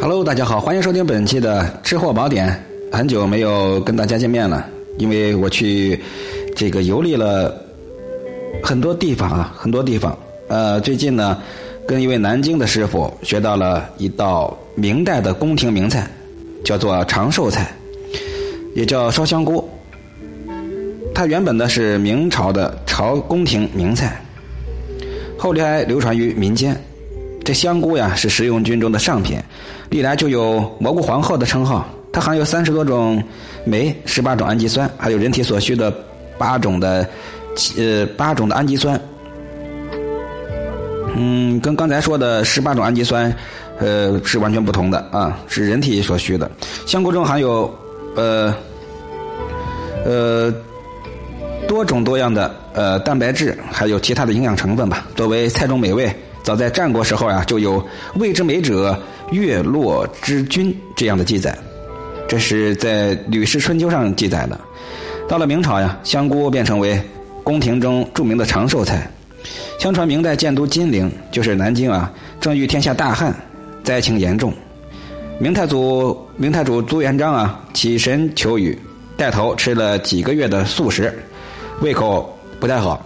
Hello，大家好，欢迎收听本期的《吃货宝典》。很久没有跟大家见面了，因为我去这个游历了很多地方啊，很多地方。呃，最近呢，跟一位南京的师傅学到了一道明代的宫廷名菜，叫做长寿菜，也叫烧香菇。它原本呢是明朝的朝宫廷名菜，后来流传于民间。这香菇呀是食用菌中的上品，历来就有蘑菇皇后的称号。它含有三十多种酶、十八种氨基酸，还有人体所需的八种的呃八种的氨基酸。嗯，跟刚才说的十八种氨基酸呃是完全不同的啊，是人体所需的。香菇中含有呃呃多种多样的呃蛋白质，还有其他的营养成分吧。作为菜中美味。早在战国时候呀，就有“味之美者，月落之君”这样的记载，这是在《吕氏春秋》上记载的。到了明朝呀，香菇便成为宫廷中著名的长寿菜。相传明代建都金陵，就是南京啊，正遇天下大旱，灾情严重。明太祖明太祖朱元璋啊，起身求雨，带头吃了几个月的素食，胃口不太好。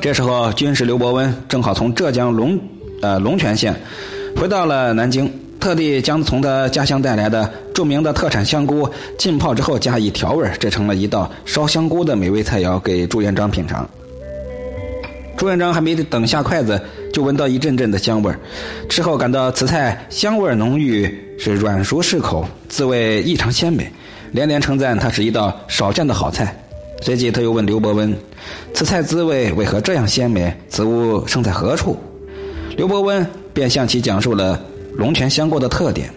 这时候，军师刘伯温正好从浙江龙呃龙泉县回到了南京，特地将从他家乡带来的著名的特产香菇浸泡之后加以调味，制成了一道烧香菇的美味菜肴，给朱元璋品尝。朱元璋还没等下筷子，就闻到一阵阵的香味儿，吃后感到此菜香味浓郁，是软熟适口，滋味异常鲜美，连连称赞它是一道少见的好菜。随即，他又问刘伯温：“此菜滋味为何这样鲜美？此物生在何处？”刘伯温便向其讲述了龙泉香锅的特点，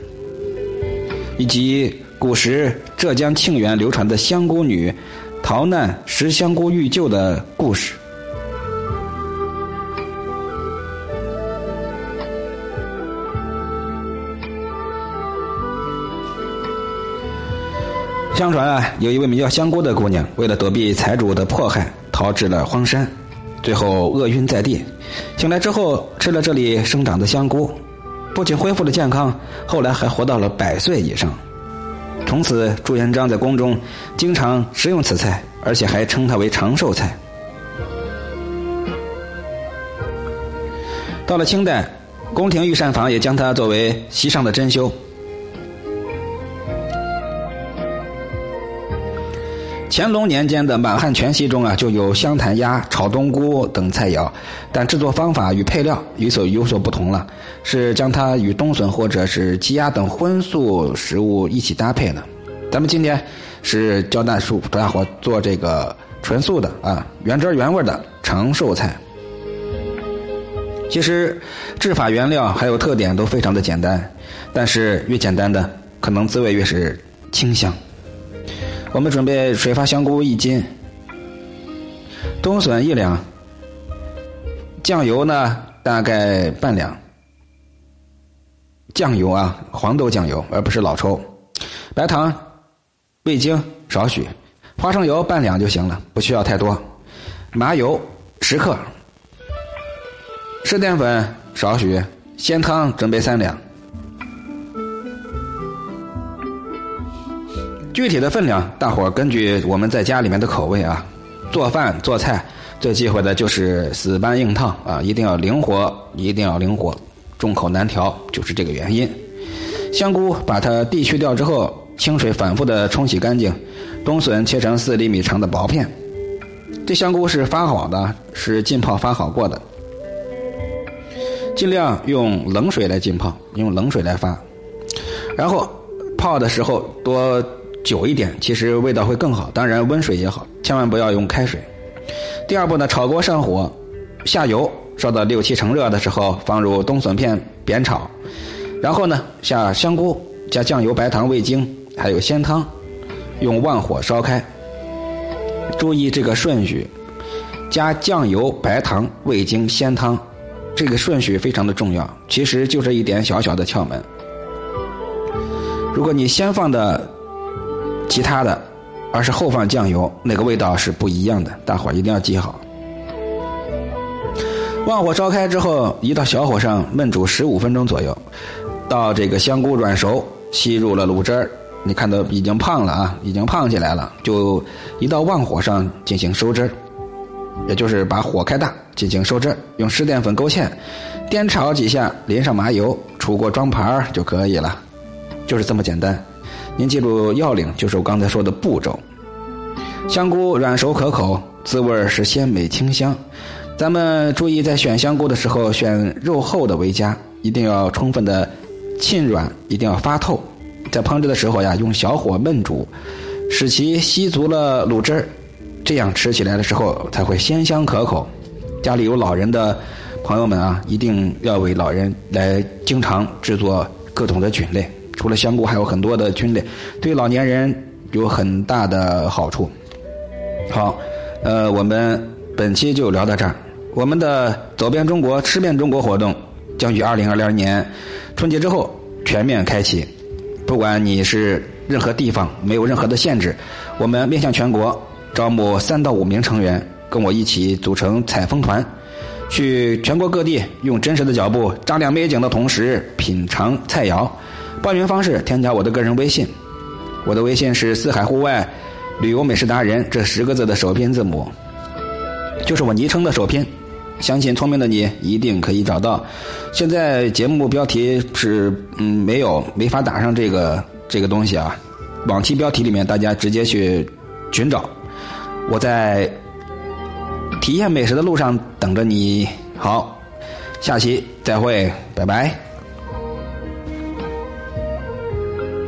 以及古时浙江庆元流传的香菇女逃难食香菇欲救的故事。相传啊，有一位名叫香菇的姑娘，为了躲避财主的迫害，逃至了荒山，最后饿晕在地。醒来之后，吃了这里生长的香菇，不仅恢复了健康，后来还活到了百岁以上。从此，朱元璋在宫中经常食用此菜，而且还称它为长寿菜。到了清代，宫廷御膳房也将它作为席上的珍馐。乾隆年间的满汉全席中啊，就有香檀鸭、炒冬菇等菜肴，但制作方法与配料有所有所不同了，是将它与冬笋或者是鸡鸭等荤素食物一起搭配的。咱们今天是教大叔大伙做这个纯素的啊，原汁原味的长寿菜。其实制法、原料还有特点都非常的简单，但是越简单的可能滋味越是清香。我们准备水发香菇一斤，冬笋一两，酱油呢大概半两，酱油啊黄豆酱油而不是老抽，白糖、味精少许，花生油半两就行了，不需要太多，麻油十克，湿淀粉少许，鲜汤准备三两。具体的分量，大伙根据我们在家里面的口味啊，做饭做菜最忌讳的就是死搬硬烫啊，一定要灵活，一定要灵活，众口难调就是这个原因。香菇把它地去掉之后，清水反复的冲洗干净，冬笋切成四厘米长的薄片。这香菇是发好的，是浸泡发好过的，尽量用冷水来浸泡，用冷水来发，然后泡的时候多。久一点，其实味道会更好。当然，温水也好，千万不要用开水。第二步呢，炒锅上火，下油，烧到六七成热的时候，放入冬笋片煸炒，然后呢，下香菇，加酱油、白糖、味精，还有鲜汤，用旺火烧开。注意这个顺序，加酱油、白糖、味精、鲜汤，这个顺序非常的重要。其实就这一点小小的窍门。如果你先放的。其他的，而是后放酱油，那个味道是不一样的。大伙一定要记好。旺火烧开之后，移到小火上焖煮十五分钟左右。到这个香菇软熟，吸入了卤汁儿，你看到已经胖了啊，已经胖起来了，就移到旺火上进行收汁儿，也就是把火开大进行收汁儿，用湿淀粉勾芡，颠炒几下，淋上麻油，出锅装盘儿就可以了，就是这么简单。您记住要领，就是我刚才说的步骤。香菇软熟可口，滋味是鲜美清香。咱们注意在选香菇的时候，选肉厚的为佳，一定要充分的浸软，一定要发透。在烹制的时候呀，用小火焖煮，使其吸足了卤汁儿，这样吃起来的时候才会鲜香可口。家里有老人的朋友们啊，一定要为老人来经常制作各种的菌类。除了香菇，还有很多的菌类，对老年人有很大的好处。好，呃，我们本期就聊到这儿。我们的走遍中国、吃遍中国活动将于二零二零年春节之后全面开启。不管你是任何地方，没有任何的限制。我们面向全国招募三到五名成员，跟我一起组成采风团，去全国各地用真实的脚步丈量美景的同时品尝菜肴。报名方式：添加我的个人微信，我的微信是“四海户外”。旅游美食达人这十个字的首拼字母，就是我昵称的首拼。相信聪明的你一定可以找到。现在节目标题是嗯没有没法打上这个这个东西啊，往期标题里面大家直接去寻找。我在体验美食的路上等着你。好，下期再会，拜拜。